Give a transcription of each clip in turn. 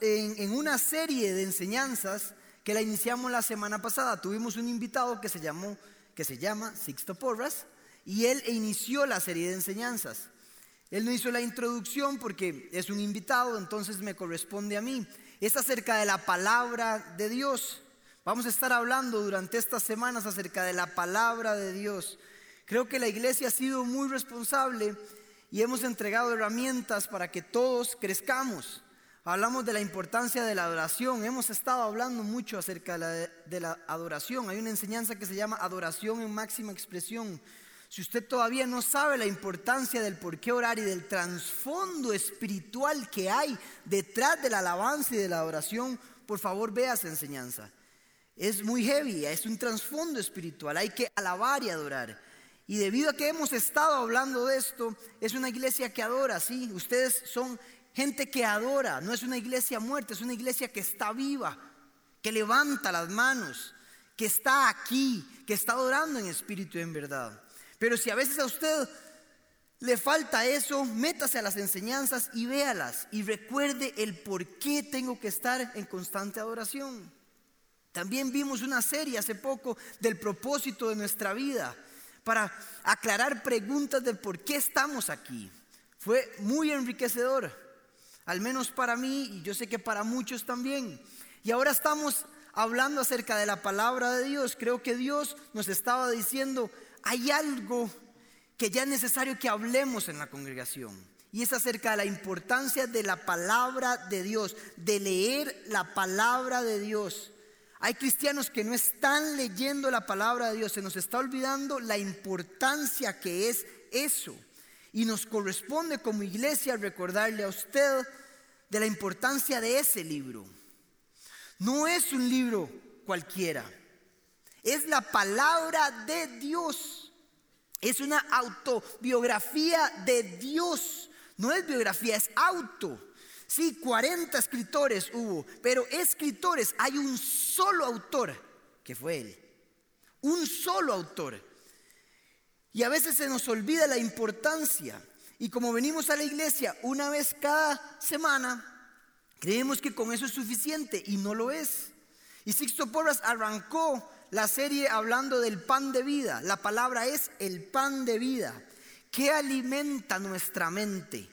en, una serie de enseñanzas que la iniciamos la semana pasada. Tuvimos un invitado que se, llamó, que se llama Sixto Porras y él inició la serie de enseñanzas. Él no hizo la introducción porque es un invitado, entonces me corresponde a mí. Es acerca de la palabra de Dios. Vamos a estar hablando durante estas semanas acerca de la palabra de Dios. Creo que la iglesia ha sido muy responsable y hemos entregado herramientas para que todos crezcamos. Hablamos de la importancia de la adoración. Hemos estado hablando mucho acerca de la, adoración. Hay una enseñanza que se llama adoración en máxima expresión. Si usted todavía no sabe la importancia del por qué orar y del trasfondo espiritual que hay detrás de la alabanza y de la adoración, por favor vea esa enseñanza. Es muy heavy, es un trasfondo espiritual. Hay que alabar y adorar. Y debido a que hemos estado hablando de esto, es una iglesia que adora, sí. Ustedes son gente que adora, no es una iglesia muerta, es una iglesia que está viva, que levanta las manos, que está aquí, que está adorando en espíritu y en verdad. Pero si a veces a usted le falta eso, métase a las enseñanzas y véalas y recuerde el por qué tengo que estar en constante adoración. También vimos una serie hace poco del propósito de nuestra vida para aclarar preguntas del por qué estamos aquí. Fue muy enriquecedor, al menos para mí y yo sé que para muchos también. Y ahora estamos hablando acerca de la palabra de Dios. Creo que Dios nos estaba diciendo, hay algo que ya es necesario que hablemos en la congregación. Y es acerca de la importancia de la palabra de Dios, de leer la palabra de Dios. Hay cristianos que no están leyendo la palabra de Dios, se nos está olvidando la importancia que es eso. Y nos corresponde como iglesia recordarle a usted de la importancia de ese libro. No es un libro cualquiera, es la palabra de Dios. Es una autobiografía de Dios. No es biografía, es auto. Sí, 40 escritores hubo, pero escritores, hay un solo autor, que fue él. Un solo autor. Y a veces se nos olvida la importancia. Y como venimos a la iglesia una vez cada semana, creemos que con eso es suficiente y no lo es. Y Sixto Porras arrancó la serie hablando del pan de vida. La palabra es el pan de vida. que alimenta nuestra mente?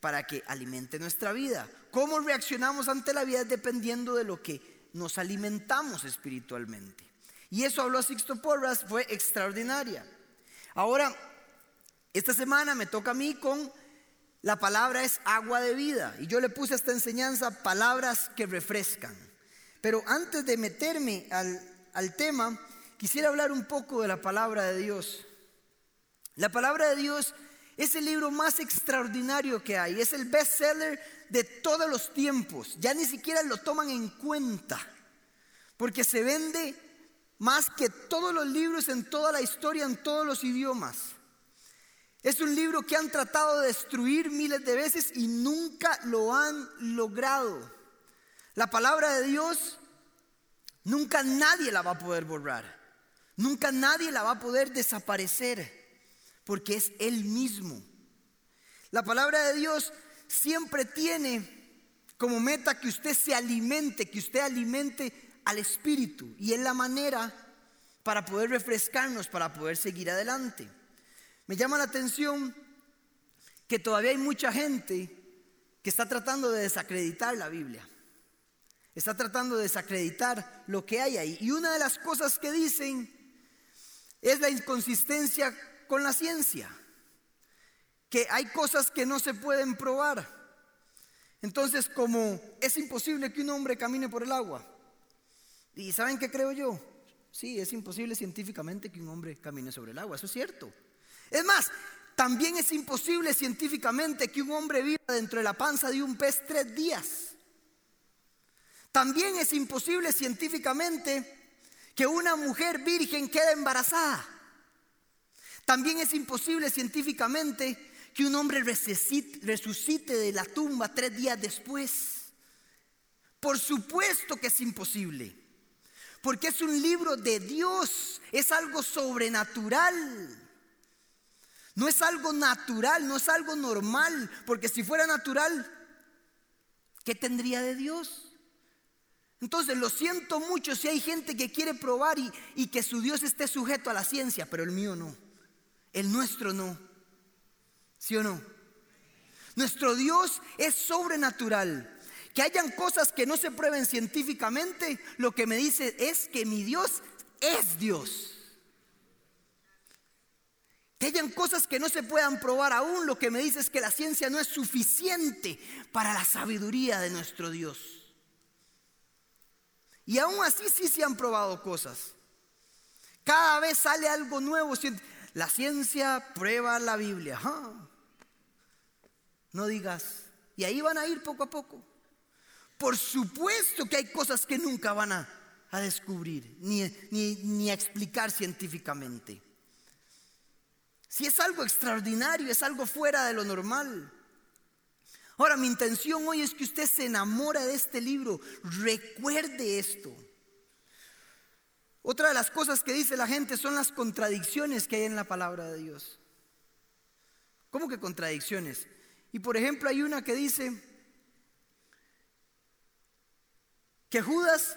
para que alimente nuestra vida. ¿Cómo reaccionamos ante la vida dependiendo de lo que nos alimentamos espiritualmente? Y eso habló Sixto Porras, fue extraordinaria. Ahora, esta semana me toca a mí con la palabra es agua de vida. Y yo le puse a esta enseñanza palabras que refrescan. Pero antes de meterme al, al tema, quisiera hablar un poco de la palabra de Dios. La palabra de Dios es el libro más extraordinario que hay. Es el bestseller de todos los tiempos. Ya ni siquiera lo toman en cuenta. Porque se vende más que todos los libros en toda la historia, en todos los idiomas. Es un libro que han tratado de destruir miles de veces y nunca lo han logrado. La palabra de Dios nunca nadie la va a poder borrar. Nunca nadie la va a poder desaparecer porque es Él mismo. La palabra de Dios siempre tiene como meta que usted se alimente, que usted alimente al Espíritu. Y es la manera para poder refrescarnos, para poder seguir adelante. Me llama la atención que todavía hay mucha gente que está tratando de desacreditar la Biblia. Está tratando de desacreditar lo que hay ahí. Y una de las cosas que dicen es la inconsistencia con la ciencia, que hay cosas que no se pueden probar. Entonces, como es imposible que un hombre camine por el agua, ¿y saben qué creo yo? Sí, es imposible científicamente que un hombre camine sobre el agua, eso es cierto. Es más, también es imposible científicamente que un hombre viva dentro de la panza de un pez tres días. También es imposible científicamente que una mujer virgen quede embarazada. También es imposible científicamente que un hombre resucite de la tumba tres días después. Por supuesto que es imposible. Porque es un libro de Dios, es algo sobrenatural. No es algo natural, no es algo normal, porque si fuera natural, ¿qué tendría de Dios? Entonces, lo siento mucho si hay gente que quiere probar y, que su Dios esté sujeto a la ciencia, pero el mío no. El nuestro no. ¿Sí o no? Nuestro Dios es sobrenatural. Que hayan cosas que no se prueben científicamente, lo que me dice es que mi Dios es Dios. Que hayan cosas que no se puedan probar aún, lo que me dice es que la ciencia no es suficiente para la sabiduría de nuestro Dios. Y aún así sí se han probado cosas. Cada vez sale algo nuevo. La ciencia prueba la Biblia. No digas. Y ahí van a ir poco a poco. Por supuesto que hay cosas que nunca van a, descubrir ni, ni a explicar científicamente. Si es algo extraordinario, es algo fuera de lo normal. Ahora, mi intención hoy es que usted se enamore de este libro. Recuerde esto. Otra de las cosas que dice la gente son las contradicciones que hay en la palabra de Dios. ¿Cómo que contradicciones? Y por ejemplo hay una que dice que Judas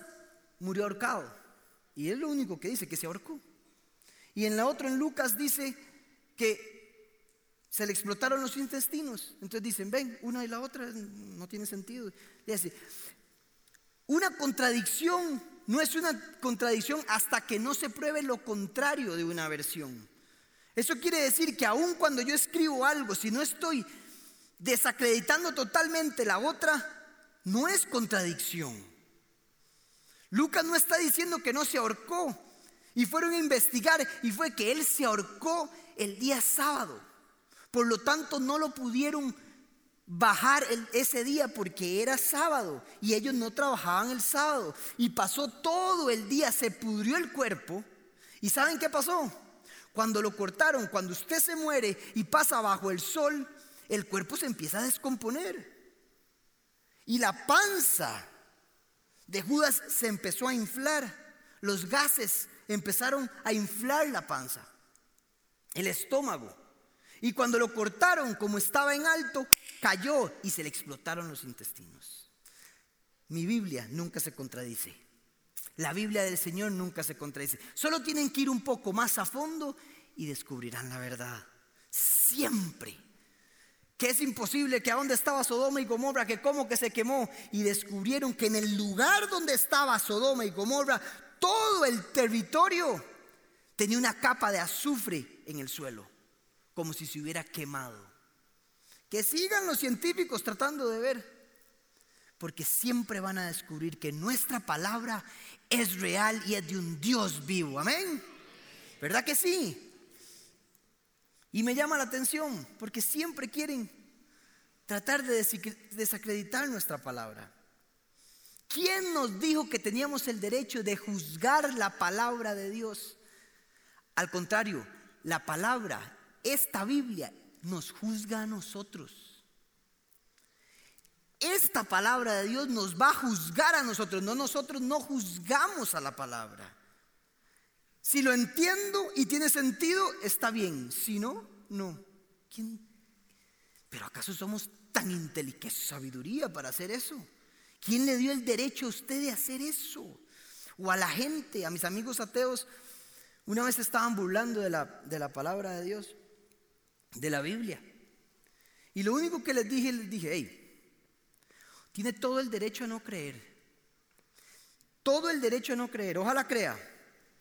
murió ahorcado. Y es lo único que dice, que se ahorcó. Y en la otra, en Lucas, dice que se le explotaron los intestinos. Entonces dicen, ven, una y la otra no tiene sentido. Dice, una contradicción no es una contradicción hasta que no se pruebe lo contrario de una versión. Eso quiere decir que aun cuando yo escribo algo, si no estoy desacreditando totalmente la otra, no es contradicción. Lucas no está diciendo que no se ahorcó y fueron a investigar y fue que él se ahorcó el día sábado. Por lo tanto, no lo pudieron bajar ese día porque era sábado y ellos no trabajaban el sábado. Y pasó todo el día, se pudrió el cuerpo. ¿Y saben qué pasó? Cuando lo cortaron, cuando usted se muere y pasa bajo el sol, el cuerpo se empieza a descomponer. Y la panza de Judas se empezó a inflar. Los gases empezaron a inflar la panza, el estómago. Y cuando lo cortaron, como estaba en alto, cayó y se le explotaron los intestinos. Mi Biblia nunca se contradice. La Biblia del Señor nunca se contradice. Solo tienen que ir un poco más a fondo y descubrirán la verdad. Siempre que es imposible, que a dónde estaba Sodoma y Gomorra, que como que se quemó, y descubrieron que en el lugar donde estaba Sodoma y Gomorra, todo el territorio tenía una capa de azufre en el suelo, como si se hubiera quemado. Que sigan los científicos tratando de ver, porque siempre van a descubrir que nuestra palabra es real y es de un Dios vivo. Amén. ¿Verdad que sí? Y me llama la atención porque siempre quieren tratar de desacreditar nuestra palabra. ¿Quién nos dijo que teníamos el derecho de juzgar la palabra de Dios? Al contrario, la palabra, esta Biblia, nos juzga a nosotros. Esta palabra de Dios nos va a juzgar a nosotros, no nosotros no juzgamos a la palabra. Si lo entiendo y tiene sentido, está bien. Si no, no. ¿Quién? Pero ¿acaso somos tan inteligentes, sabiduría para hacer eso? ¿Quién le dio el derecho a usted de hacer eso? O a la gente, a mis amigos ateos, una vez estaban burlando de la, de la palabra de Dios, de la Biblia. Y lo único que les dije, les dije, hey, tiene todo el derecho a no creer. Todo el derecho a no creer. Ojalá crea.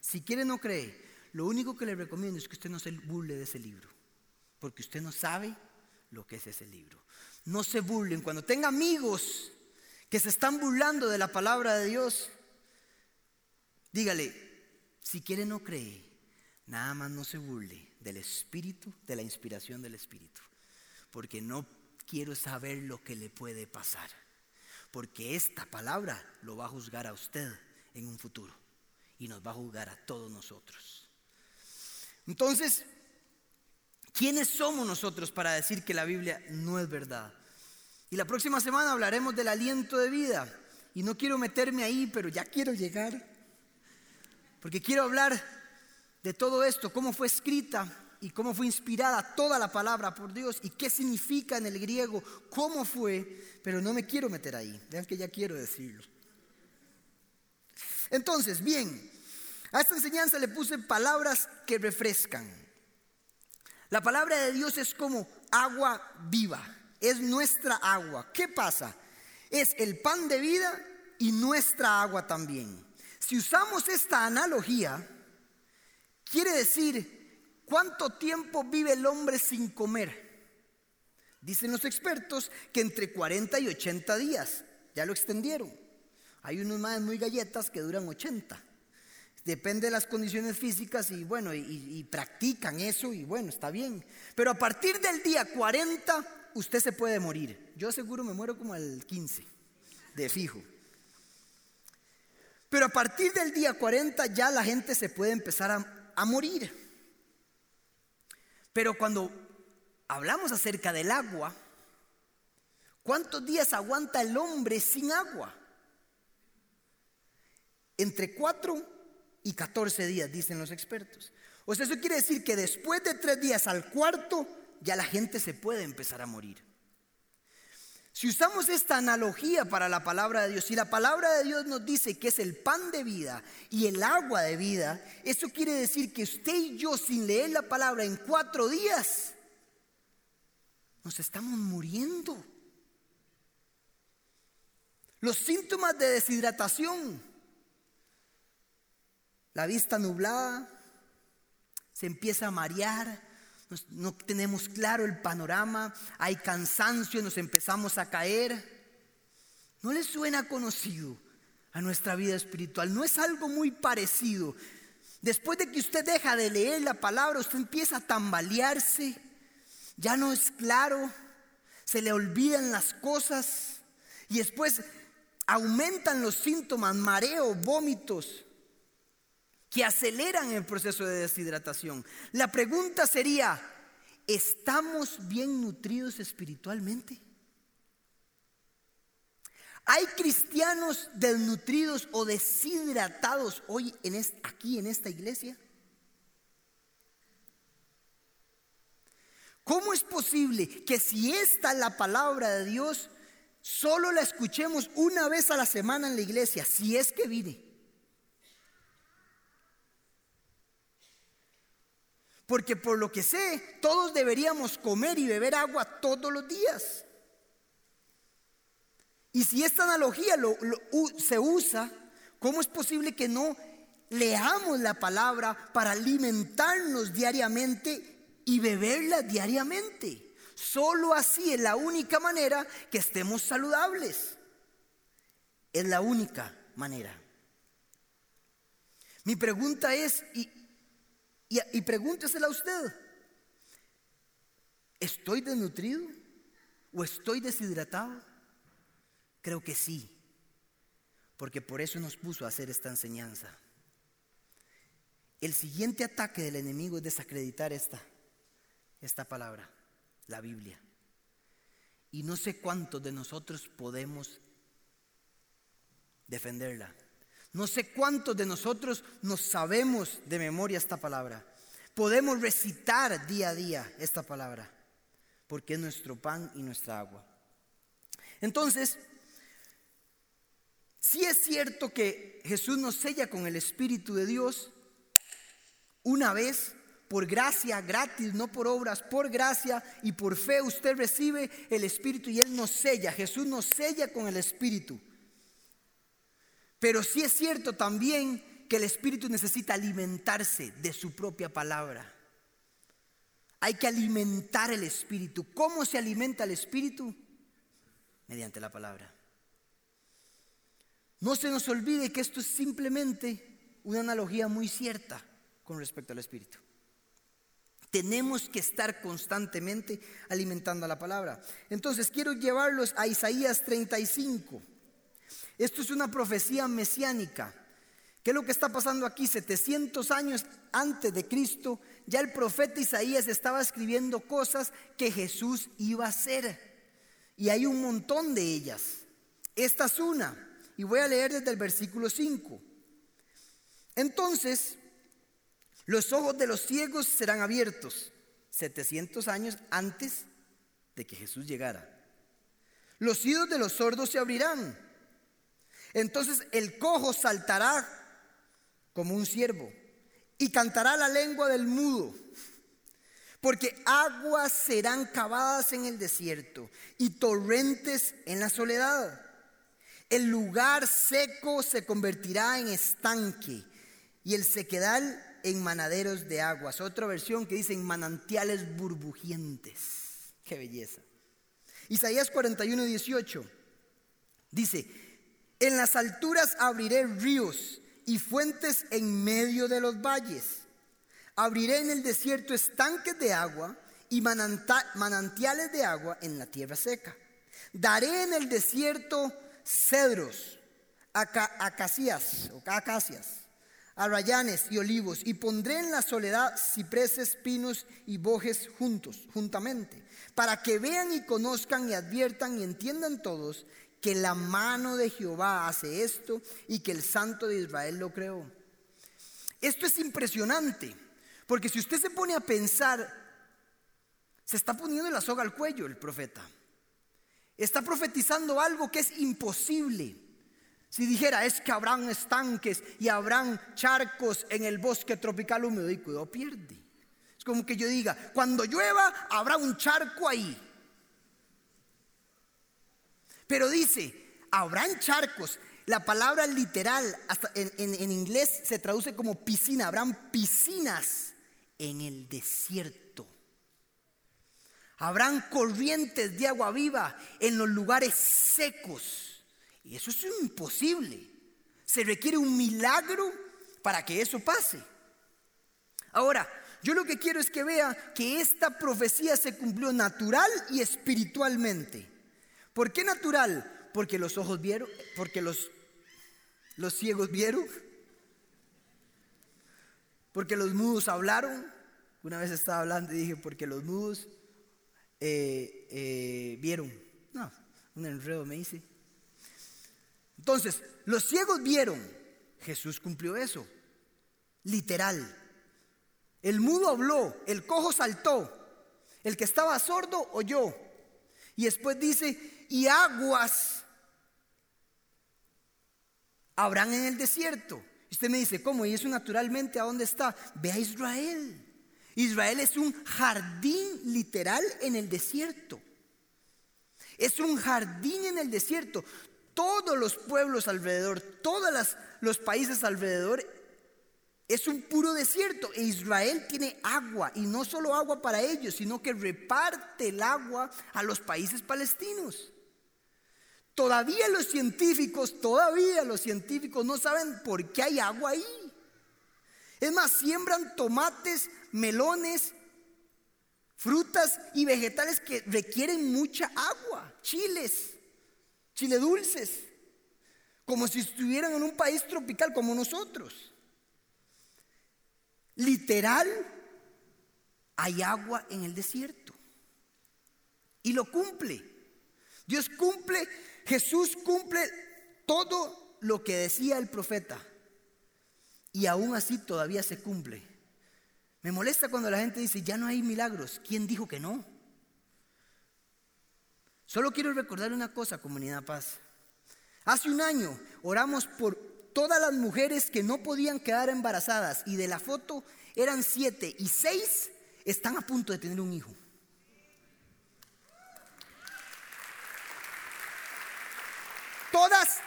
Si quiere no cree, lo único que le recomiendo es que usted no se burle de ese libro, porque usted no sabe lo que es ese libro. No se burlen. Cuando tenga amigos que se están burlando de la palabra de Dios, dígale, si quiere no cree, nada más no se burle del Espíritu, de la inspiración del Espíritu, porque no quiero saber lo que le puede pasar, porque esta palabra lo va a juzgar a usted en un futuro y nos va a juzgar a todos nosotros. Entonces, ¿quiénes somos nosotros para decir que la Biblia no es verdad? Y la próxima semana hablaremos del aliento de vida. Y no quiero meterme ahí, pero ya quiero llegar. Porque quiero hablar de todo esto, cómo fue escrita, y cómo fue inspirada toda la palabra por Dios y qué significa en el griego, cómo fue, pero no me quiero meter ahí. Vean que ya quiero decirlo. Entonces, bien, a esta enseñanza le puse palabras que refrescan. La palabra de Dios es como agua viva, es nuestra agua. ¿Qué pasa? Es el pan de vida y nuestra agua también. Si usamos esta analogía, quiere decir cuánto tiempo vive el hombre sin comer. Dicen los expertos que entre 40 y 80 días. Ya lo extendieron. Hay unos más muy galletas que duran 80. Depende de las condiciones físicas y bueno, y, practican eso y bueno, está bien. Pero a partir del día 40 usted se puede morir. Yo seguro me muero como al 15, de fijo. Pero a partir del día 40 ya la gente se puede empezar a, a morir. Pero cuando hablamos acerca del agua, ¿cuántos días aguanta el hombre sin agua? Entre 4 y 14 días, dicen los expertos. O sea, eso quiere decir que después de tres días al cuarto, ya la gente se puede empezar a morir. Si usamos esta analogía para la palabra de Dios, si la palabra de Dios nos dice que es el pan de vida y el agua de vida, eso quiere decir que usted y yo sin leer la palabra en cuatro días, nos estamos muriendo. Los síntomas de deshidratación la vista nublada, se empieza a marear, no tenemos claro el panorama, hay cansancio, nos empezamos a caer. ¿No le suena conocido a nuestra vida espiritual? ¿No es algo muy parecido? Después de que usted deja de leer la palabra, usted empieza a tambalearse, ya no es claro, se le olvidan las cosas y después aumentan los síntomas, mareo, vómitos que aceleran el proceso de deshidratación. La pregunta sería, ¿estamos bien nutridos espiritualmente? ¿Hay cristianos desnutridos o deshidratados hoy en aquí en esta iglesia? ¿Cómo es posible que si esta es la palabra de Dios, solo la escuchemos una vez a la semana en la iglesia, si es que vive? Porque por lo que sé, todos deberíamos comer y beber agua todos los días. Y si esta analogía se usa, ¿cómo es posible que no leamos la palabra para alimentarnos diariamente y beberla diariamente? Solo así es la única manera que estemos saludables. Es la única manera. Mi pregunta es, ¿y, y, pregúntesela a usted. ¿Estoy desnutrido o estoy deshidratado? Creo que sí, porque por eso nos puso a hacer esta enseñanza. El siguiente ataque del enemigo es desacreditar esta, esta palabra, la Biblia. Y no sé cuántos de nosotros podemos defenderla. No sé cuántos de nosotros nos sabemos de memoria esta palabra. Podemos recitar día a día esta palabra, porque es nuestro pan y nuestra agua. Entonces, si es cierto que Jesús nos sella con el Espíritu de Dios una vez, por gracia, gratis, no por obras, por gracia y por fe usted recibe el Espíritu y Él nos sella. Jesús nos sella con el Espíritu. Pero sí es cierto también que el Espíritu necesita alimentarse de su propia palabra. Hay que alimentar el Espíritu. ¿Cómo se alimenta el Espíritu? Mediante la palabra. No se nos olvide que esto es simplemente una analogía muy cierta con respecto al Espíritu. Tenemos que estar constantemente alimentando la palabra. Entonces quiero llevarlos a Isaías 35. Esto es una profecía mesiánica. ¿Qué es lo que está pasando aquí? 700 años antes de Cristo, ya el profeta Isaías estaba escribiendo cosas que Jesús iba a hacer. Y hay un montón de ellas. Esta es una. Y voy a leer desde el versículo 5. Entonces, Los ojos de los ciegos serán abiertos 700 años antes de que Jesús llegara. Los oídos de los sordos se abrirán. Entonces el cojo saltará como un ciervo y cantará la lengua del mudo. Porque aguas serán cavadas en el desierto y torrentes en la soledad. El lugar seco se convertirá en estanque y el sequedal en manaderos de aguas. Otra versión que dice en manantiales burbujientes. Qué belleza. Isaías 41, 18 dice, en las alturas abriré ríos y fuentes en medio de los valles. Abriré en el desierto estanques de agua y manantiales de agua en la tierra seca. Daré en el desierto cedros, acacias, o acacias, arrayanes y olivos, y pondré en la soledad cipreses, pinos y bojes juntos, juntamente, para que vean y conozcan y adviertan y entiendan todos que la mano de Jehová hace esto y que el Santo de Israel lo creó. Esto es impresionante, porque si usted se pone a pensar, se está poniendo la soga al cuello el profeta. Está profetizando algo que es imposible. Si dijera, es que habrán estanques y habrán charcos en el bosque tropical húmedo, y cuidado, pierde. Es como que yo diga, cuando llueva habrá un charco ahí. Pero dice, habrán charcos. La palabra literal hasta en, inglés se traduce como piscina. Habrán piscinas en el desierto. Habrán corrientes de agua viva en los lugares secos. Y eso es imposible. Se requiere un milagro para que eso pase. Ahora, yo lo que quiero es que vea que esta profecía se cumplió natural y espiritualmente. ¿Por qué natural? Porque los ojos vieron, porque los, los ciegos vieron, porque los mudos hablaron. Una vez estaba hablando y dije, porque los mudos eh, eh, vieron. No, un enredo me hice. Entonces, los ciegos vieron. Jesús cumplió eso. Literal. El mudo habló, el cojo saltó, el que estaba sordo oyó. Y después dice, y aguas habrán en el desierto. Usted me dice, ¿cómo? Y eso naturalmente, ¿a dónde está? Ve a Israel. Israel es un jardín literal en el desierto. Es un jardín en el desierto. Todos los pueblos alrededor, todos los países alrededor es un puro desierto e Israel tiene agua y no solo agua para ellos, sino que reparte el agua a los países palestinos. Todavía los científicos, todavía los científicos no saben por qué hay agua ahí. Es más, siembran tomates, melones, frutas y vegetales que requieren mucha agua, chiles, chile dulces, como si estuvieran en un país tropical como nosotros. Literal, hay agua en el desierto. Y lo cumple. Dios cumple Jesús cumple todo lo que decía el profeta. Y aún así todavía se cumple. Me molesta cuando la gente dice, ya no hay milagros. ¿Quién dijo que no? Solo quiero recordar una cosa, comunidad paz. Hace un año oramos por todas las mujeres que no podían quedar embarazadas y de la foto eran siete y seis están a punto de tener un hijo. Todas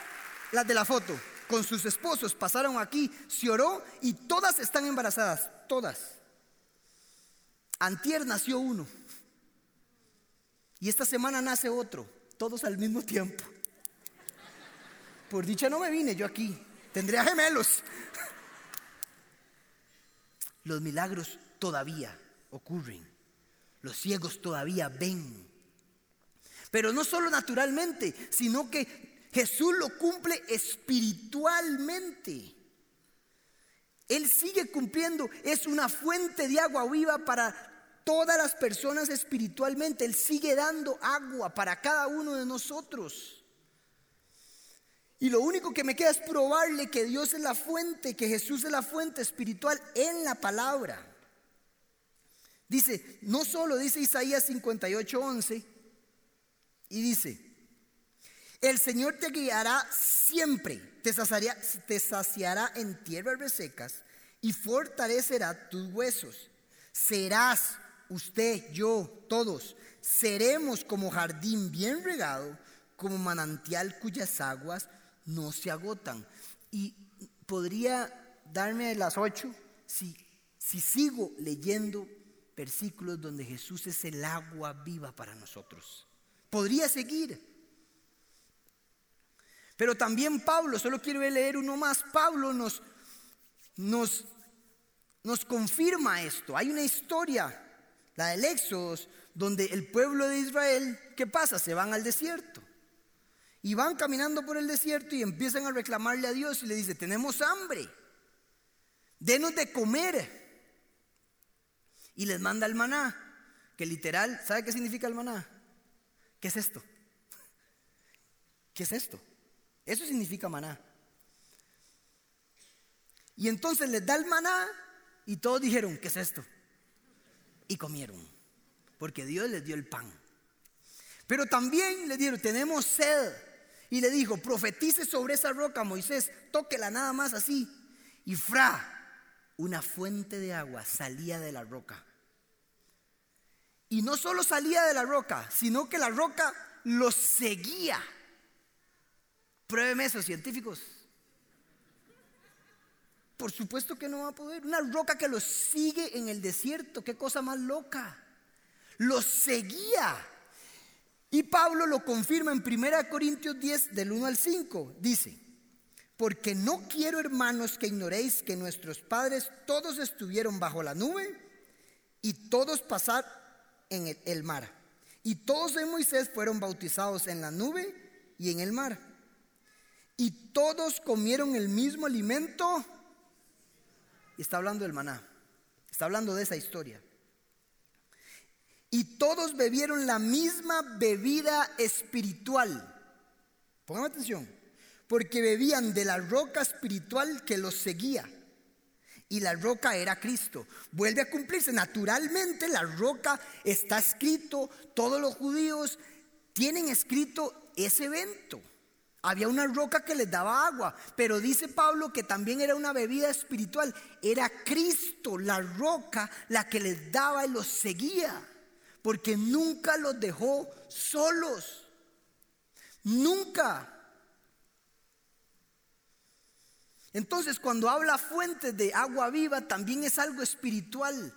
las de la foto con sus esposos pasaron aquí, se oró y todas están embarazadas, todas. Antier nació uno y esta semana nace otro, todos al mismo tiempo. Por dicha no me vine yo aquí, tendría gemelos. Los milagros todavía ocurren, los ciegos todavía ven. Pero no solo naturalmente, sino que Jesús lo cumple espiritualmente. Él sigue cumpliendo, es una fuente de agua viva para todas las personas espiritualmente. Él sigue dando agua para cada uno de nosotros. Y lo único que me queda es probarle que Dios es la fuente, que Jesús es la fuente espiritual en la palabra. Dice, no solo dice Isaías 58, 11, y dice, el Señor te guiará siempre, te saciará, te saciará en tierras resecas y fortalecerá tus huesos. Serás usted, yo, todos, seremos como jardín bien regado, como manantial cuyas aguas no se agotan. Y podría darme las ocho si, si sigo leyendo versículos donde Jesús es el agua viva para nosotros. Podría seguir. Pero también Pablo, solo quiero leer uno más, Pablo nos, nos, nos confirma esto. Hay una historia, la del Éxodo, donde el pueblo de Israel, ¿qué pasa? Se van al desierto. Y van caminando por el desierto y empiezan a reclamarle a Dios y le dice, tenemos hambre, denos de comer. Y les manda el maná, que literal, ¿sabe qué significa el maná? ¿Qué es esto? ¿Qué es esto? Eso significa maná. Y entonces les da el maná y todos dijeron, ¿qué es esto? Y comieron, porque Dios les dio el pan. Pero también le dieron, tenemos sed. Y le dijo, profetice sobre esa roca, Moisés, tóquela nada más así. Y fra, una fuente de agua salía de la roca. Y no solo salía de la roca, sino que la roca los seguía. Pruébeme eso, científicos. Por supuesto que no va a poder. Una roca que los sigue en el desierto. Qué cosa más loca. Los seguía. Y Pablo lo confirma en 1 Corintios 10 del 1 al 5. Dice, porque no quiero hermanos que ignoréis que nuestros padres todos estuvieron bajo la nube y todos pasaron en el, mar. Y todos en Moisés fueron bautizados en la nube y en el mar. Y todos comieron el mismo alimento. Y está hablando del maná. Está hablando de esa historia. Y todos bebieron la misma bebida espiritual. Pongan atención. Porque bebían de la roca espiritual que los seguía y la roca era Cristo. Vuelve a cumplirse. Naturalmente la roca está escrito, todos los judíos tienen escrito ese evento. Había una roca que les daba agua, pero dice Pablo que también era una bebida espiritual. Era Cristo, la roca, la que les daba y los seguía, porque nunca los dejó solos. Nunca. Entonces, cuando habla fuente de agua viva, también es algo espiritual.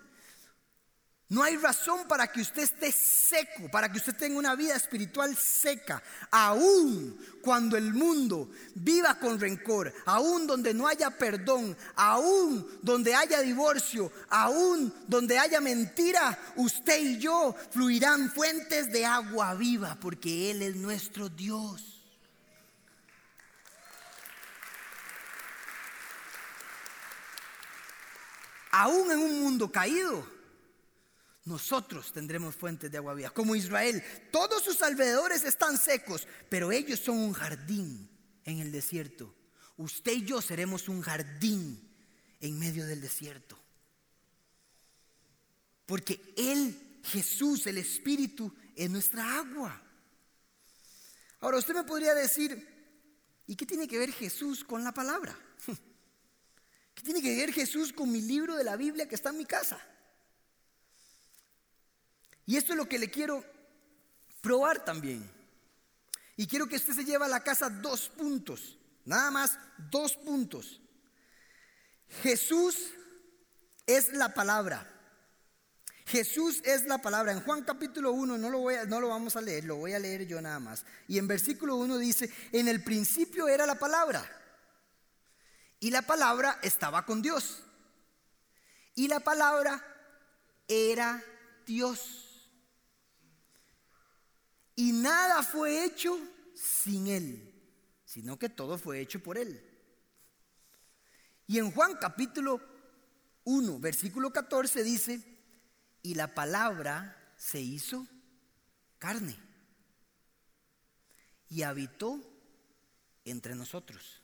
No hay razón para que usted esté seco, para que usted tenga una vida espiritual seca, aún cuando el mundo viva con rencor, aún donde no haya perdón, aún donde haya divorcio, aún donde haya mentira, usted y yo fluirán fuentes de agua viva, porque Él es nuestro Dios. aún en un mundo caído, nosotros tendremos fuentes de agua viva. Como Israel, todos sus alrededores están secos, pero ellos son un jardín en el desierto. Usted y yo seremos un jardín en medio del desierto. Porque Él, Jesús, el Espíritu, es nuestra agua. Ahora usted me podría decir, ¿y qué tiene que ver Jesús con la palabra? ¿Qué tiene que ver Jesús con mi libro de la Biblia que está en mi casa? Y esto es lo que le quiero probar también. Y quiero que usted se lleve a la casa dos puntos, nada más dos puntos. Jesús es la palabra. Jesús es la palabra. En Juan capítulo 1, no lo, voy no lo vamos a leer, lo voy a leer yo nada más. Y en versículo 1 dice, en el principio era la palabra y la palabra estaba con Dios. Y la palabra era Dios. Y nada fue hecho sin Él, sino que todo fue hecho por Él. Y en Juan capítulo 1, versículo 14 dice, y la palabra se hizo carne y habitó entre nosotros.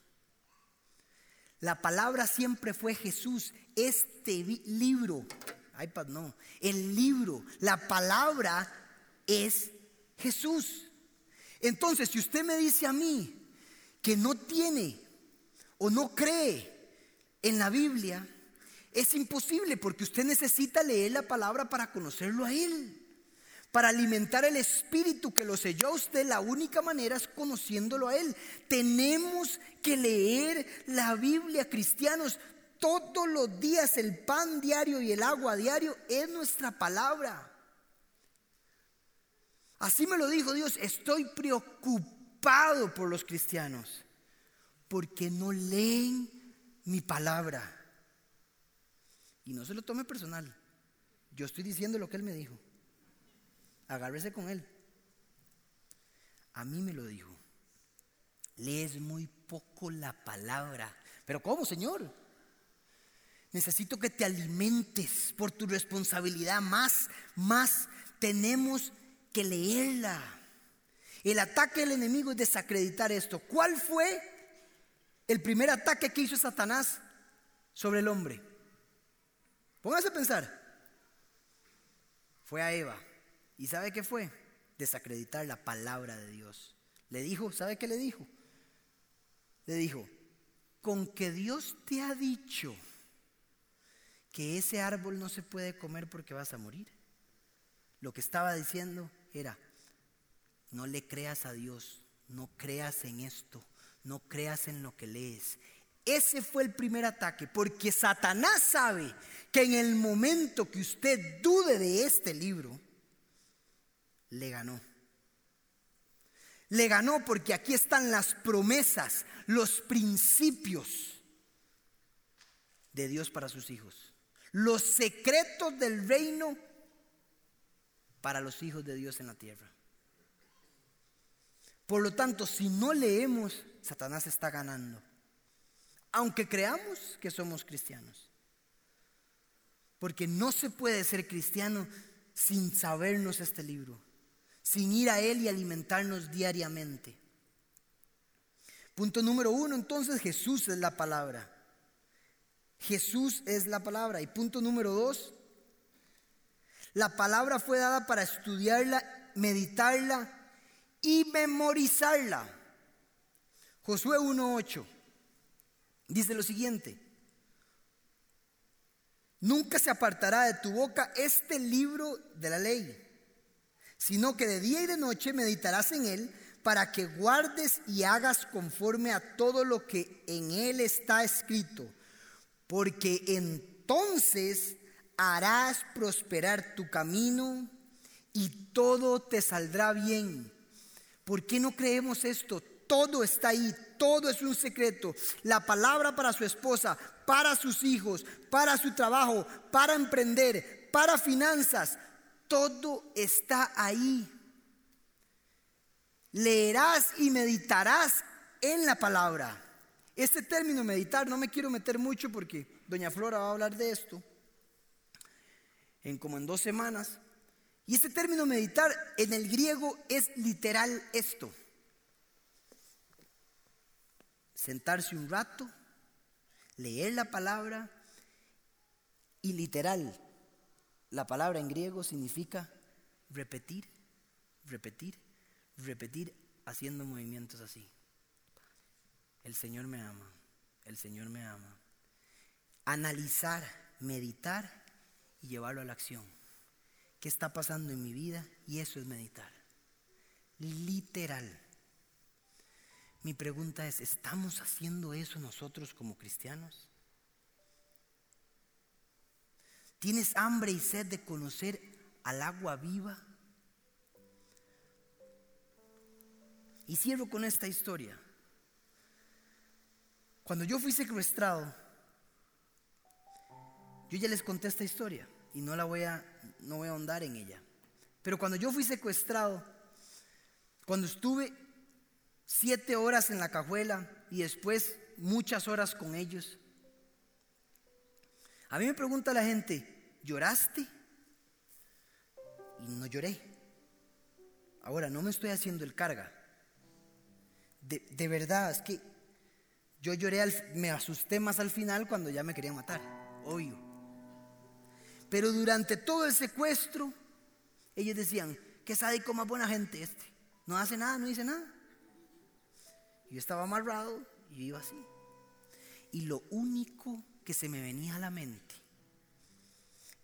La palabra siempre fue Jesús. Este libro, iPad no, el libro, la palabra es Jesús. Entonces, si usted me dice a mí que no tiene o no cree en la Biblia, es imposible porque usted necesita leer la palabra para conocerlo a Él. Para alimentar el espíritu que lo selló a usted, la única manera es conociéndolo a Él. Tenemos que leer la Biblia, cristianos. Todos los días el pan diario y el agua diario es nuestra palabra. Así me lo dijo Dios, estoy preocupado por los cristianos porque no leen mi palabra. Y no se lo tome personal. Yo estoy diciendo lo que Él me dijo. Agárrese con Él. A mí me lo dijo. Lees muy poco la palabra. Pero ¿cómo, Señor? Necesito que te alimentes por tu responsabilidad. Más, más tenemos que leerla. El ataque del enemigo es desacreditar esto. ¿Cuál fue el primer ataque que hizo Satanás sobre el hombre? Póngase a pensar. Fue a Eva. ¿Y sabe qué fue? Desacreditar la palabra de Dios. Le dijo, ¿sabe qué le dijo? Le dijo, con que Dios te ha dicho que ese árbol no se puede comer porque vas a morir. Lo que estaba diciendo era, no le creas a Dios, no creas en esto, no creas en lo que lees. Ese fue el primer ataque, porque Satanás sabe que en el momento que usted dude de este libro, le ganó. Le ganó porque aquí están las promesas, los principios de Dios para sus hijos, los secretos del reino para los hijos de Dios en la tierra. Por lo tanto, si no leemos, Satanás está ganando. Aunque creamos que somos cristianos. Porque no se puede ser cristiano sin sabernos este libro, sin ir a él y alimentarnos diariamente. Punto número uno, entonces Jesús es la palabra. Jesús es la palabra. Y punto número dos, la palabra fue dada para estudiarla, meditarla y memorizarla. Josué 1.8 dice lo siguiente. Nunca se apartará de tu boca este libro de la ley, sino que de día y de noche meditarás en él para que guardes y hagas conforme a todo lo que en él está escrito, porque entonces harás prosperar tu camino y todo te saldrá bien. ¿Por qué no creemos esto? Todo está ahí, todo es un secreto. La palabra para su esposa, para sus hijos, para su trabajo, para emprender, para finanzas, todo está ahí. Leerás y meditarás en la palabra. Este término meditar no me quiero meter mucho porque doña Flora va a hablar de esto en como en dos semanas. Y este término meditar en el griego es literal esto. Sentarse un rato, leer la palabra y literal, la palabra en griego significa repetir, repetir, repetir haciendo movimientos así. El Señor me ama, el Señor me ama. Analizar, meditar y llevarlo a la acción. ¿Qué está pasando en mi vida? Y eso es meditar. Literal. Mi pregunta es, ¿estamos haciendo eso nosotros como cristianos? ¿Tienes hambre y sed de conocer al agua viva? Y cierro con esta historia. Cuando yo fui secuestrado, yo ya les conté esta historia y no la voy a, no voy a ahondar en ella. Pero cuando yo fui secuestrado, cuando estuve siete horas en la cajuela y después muchas horas con ellos, a mí me pregunta la gente, ¿lloraste? Y no lloré. Ahora, no me estoy haciendo el carga. De, verdad, es que yo lloré, me asusté más al final cuando ya me querían matar, obvio. Pero durante todo el secuestro, ellos decían, que sádico más buena gente este. No hace nada, no dice nada. Yo estaba amarrado y iba así. Y lo único que se me venía a la mente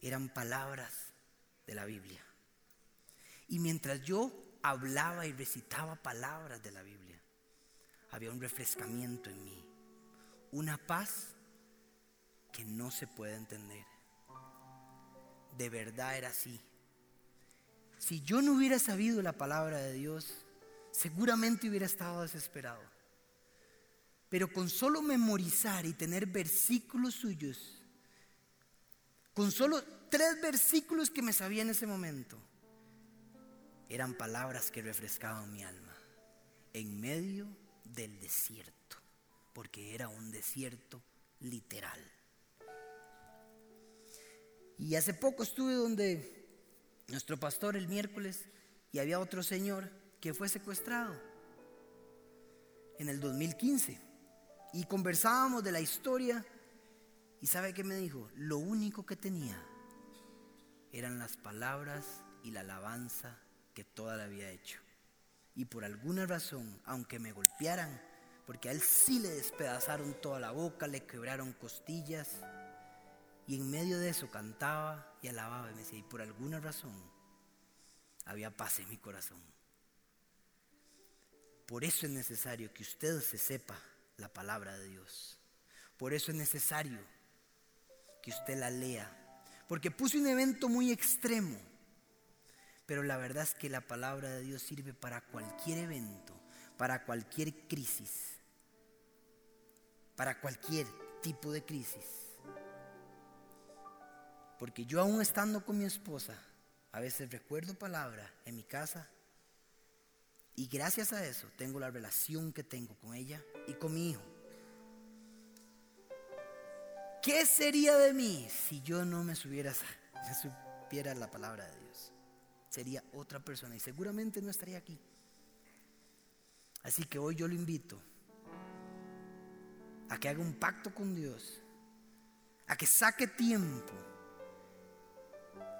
eran palabras de la Biblia. Y mientras yo hablaba y recitaba palabras de la Biblia, había un refrescamiento en mí, una paz que no se puede entender. De verdad era así. Si yo no hubiera sabido la palabra de Dios, seguramente hubiera estado desesperado. Pero con solo memorizar y tener versículos suyos, con solo tres versículos que me sabía en ese momento, eran palabras que refrescaban mi alma en medio del desierto, porque era un desierto literal. Y hace poco estuve donde nuestro pastor el miércoles y había otro señor que fue secuestrado en el 2015. Y conversábamos de la historia y sabe qué me dijo, lo único que tenía eran las palabras y la alabanza que toda la había hecho. Y por alguna razón, aunque me golpearan, porque a él sí le despedazaron toda la boca, le quebraron costillas, y en medio de eso cantaba y alababa y me decía, y por alguna razón había paz en mi corazón. Por eso es necesario que usted se sepa la palabra de Dios. Por eso es necesario que usted la lea. Porque puse un evento muy extremo. Pero la verdad es que la palabra de Dios sirve para cualquier evento, para cualquier crisis, para cualquier tipo de crisis. Porque yo aún estando con mi esposa, a veces recuerdo palabra en mi casa y gracias a eso tengo la relación que tengo con ella y con mi hijo. ¿Qué sería de mí si yo no me supiera, supiera la palabra de Dios? Sería otra persona y seguramente no estaría aquí. Así que hoy yo lo invito a que haga un pacto con Dios, a que saque tiempo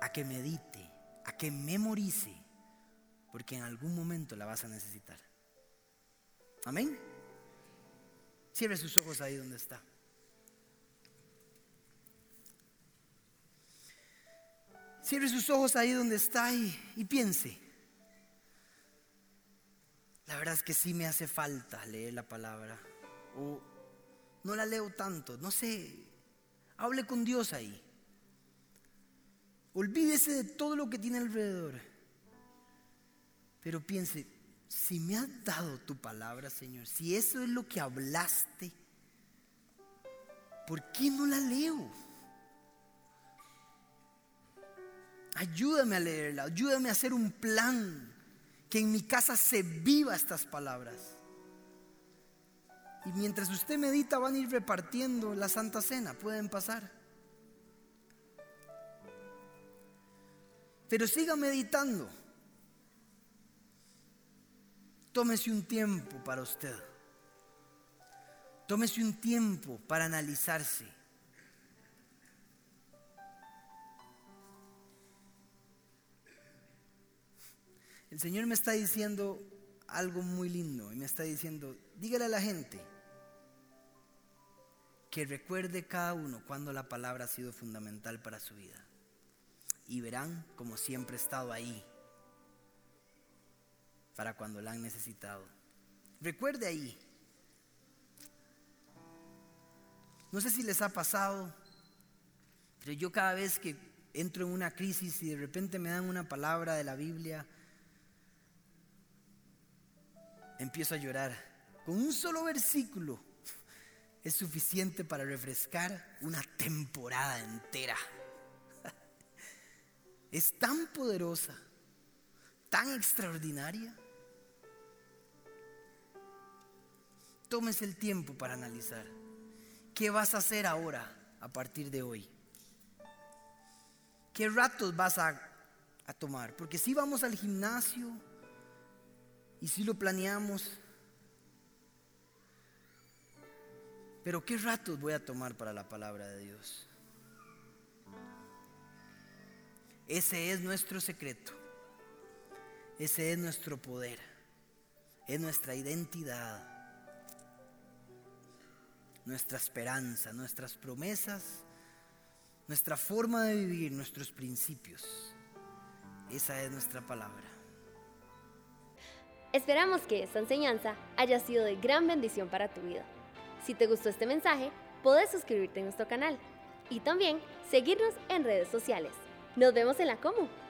a que medite, a que memorice, porque en algún momento la vas a necesitar. Amén. Cierre sus ojos ahí donde está. Cierre sus ojos ahí donde está y, y piense. La verdad es que sí me hace falta leer la palabra. O no la leo tanto, no sé. Hable con Dios ahí. Olvídese de todo lo que tiene alrededor. Pero piense, si me has dado tu palabra, Señor, si eso es lo que hablaste, ¿por qué no la leo? Ayúdame a leerla, ayúdame a hacer un plan que en mi casa se viva estas palabras. Y mientras usted medita van a ir repartiendo la Santa Cena, pueden pasar. Pero siga meditando. Tómese un tiempo para usted. Tómese un tiempo para analizarse. El Señor me está diciendo algo muy lindo y me está diciendo, dígale a la gente que recuerde cada uno cuando la palabra ha sido fundamental para su vida y verán como siempre he estado ahí para cuando la han necesitado. Recuerde ahí. No sé si les ha pasado, pero yo cada vez que entro en una crisis y de repente me dan una palabra de la Biblia, empiezo a llorar. Con un solo versículo es suficiente para refrescar una temporada entera es tan poderosa, tan extraordinaria. Tómese el tiempo para analizar. ¿Qué vas a hacer ahora a partir de hoy? ¿Qué ratos vas a, tomar? Porque si vamos al gimnasio y si lo planeamos, Pero ¿qué ratos voy a tomar para la palabra de Dios? Ese es nuestro secreto. Ese es nuestro poder. Es nuestra identidad. Nuestra esperanza, nuestras promesas, nuestra forma de vivir, nuestros principios. Esa es nuestra palabra. Esperamos que esta enseñanza haya sido de gran bendición para tu vida. Si te gustó este mensaje, puedes suscribirte a nuestro canal y también seguirnos en redes sociales. Nos vemos en la Como.